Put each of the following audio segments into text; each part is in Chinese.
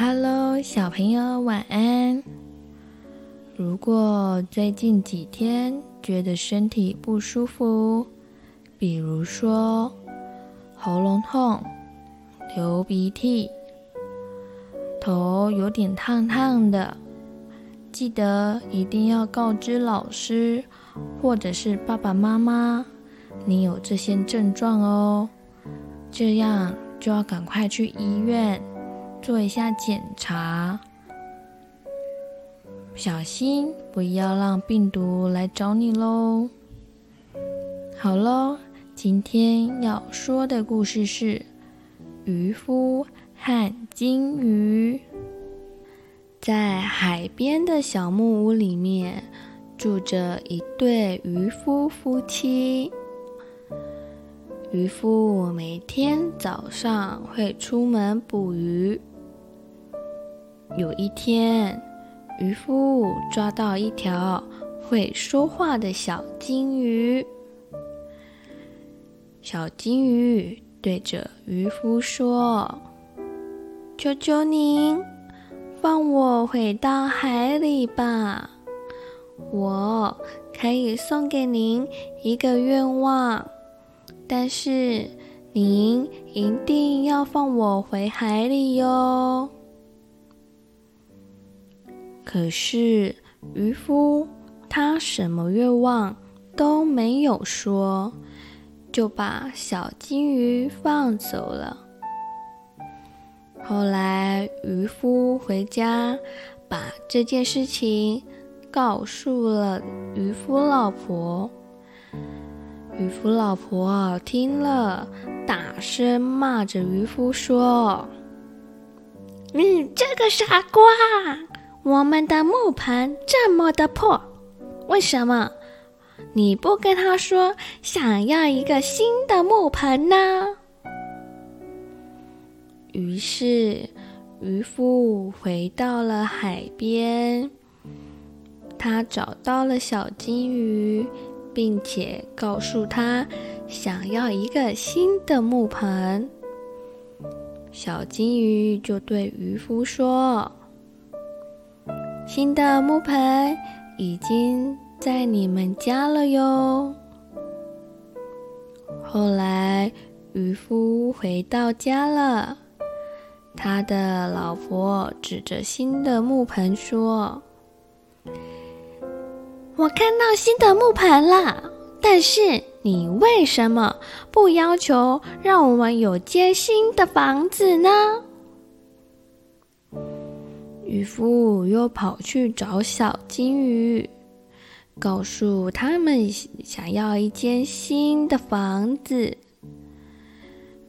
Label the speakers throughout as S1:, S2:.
S1: Hello，小朋友，晚安。如果最近几天觉得身体不舒服，比如说喉咙痛、流鼻涕、头有点烫烫的，记得一定要告知老师或者是爸爸妈妈，你有这些症状哦，这样就要赶快去医院做一下检查，小心不要让病毒来找你喽。好喽，今天要说的故事是渔夫和金鱼。在海边的小木屋里面，住着一对渔夫夫妻。渔夫每天早上会出门捕鱼。有一天，渔夫抓到一条会说话的小金鱼。小金鱼对着渔夫说：“求求您。”放我回到海里吧！我可以送给您一个愿望，但是您一定要放我回海里哟。可是渔夫他什么愿望都没有说，就把小金鱼放走了。后来，渔夫回家，把这件事情告诉了渔夫老婆。渔夫老婆听了，大声骂着渔夫说：“你这个傻瓜！我们的木盆这么的破，为什么你不跟他说想要一个新的木盆呢？”于是，渔夫回到了海边。他找到了小金鱼，并且告诉他想要一个新的木盆。小金鱼就对渔夫说：“新的木盆已经在你们家了哟。”后来，渔夫回到家了。他的老婆指着新的木盆说：“我看到新的木盆了，但是你为什么不要求让我们有间新的房子呢？”渔夫又跑去找小金鱼，告诉他们想要一间新的房子。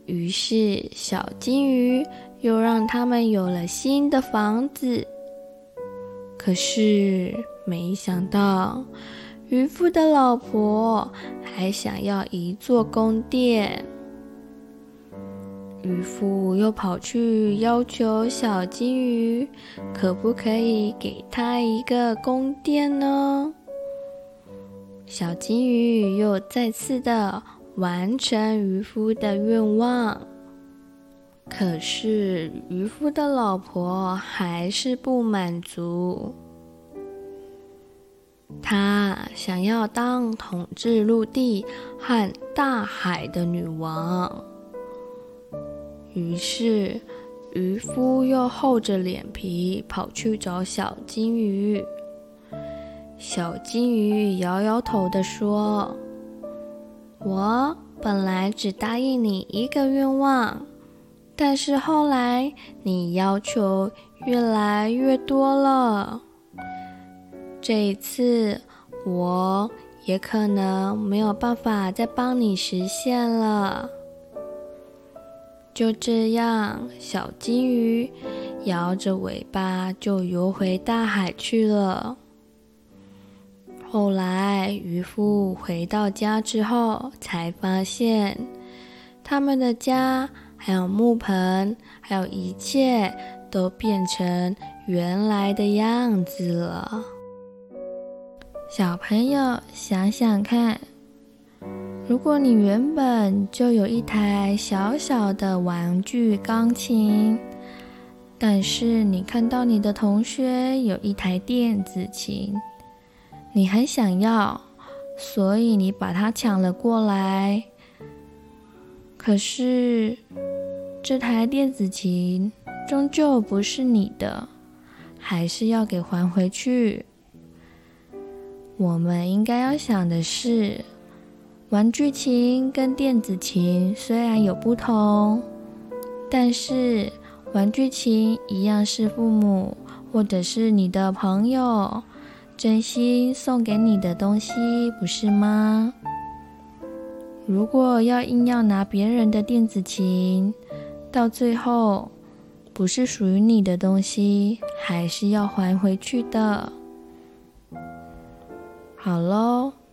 S1: 于是小金鱼。又让他们有了新的房子，可是没想到，渔夫的老婆还想要一座宫殿。渔夫又跑去要求小金鱼，可不可以给他一个宫殿呢？小金鱼又再次的完成渔夫的愿望。可是渔夫的老婆还是不满足，她想要当统治陆地和大海的女王。于是渔夫又厚着脸皮跑去找小金鱼。小金鱼摇摇头地说：“我本来只答应你一个愿望。”但是后来，你要求越来越多了。这一次，我也可能没有办法再帮你实现了。就这样，小金鱼摇着尾巴就游回大海去了。后来，渔夫回到家之后，才发现他们的家。还有木盆，还有一切都变成原来的样子了。小朋友，想想看，如果你原本就有一台小小的玩具钢琴，但是你看到你的同学有一台电子琴，你很想要，所以你把它抢了过来。可是这台电子琴终究不是你的，还是要给还回去。我们应该要想的是，玩具琴跟电子琴虽然有不同，但是玩具琴一样是父母或者是你的朋友真心送给你的东西，不是吗？如果要硬要拿别人的电子琴，到最后不是属于你的东西，还是要还回去的。好喽，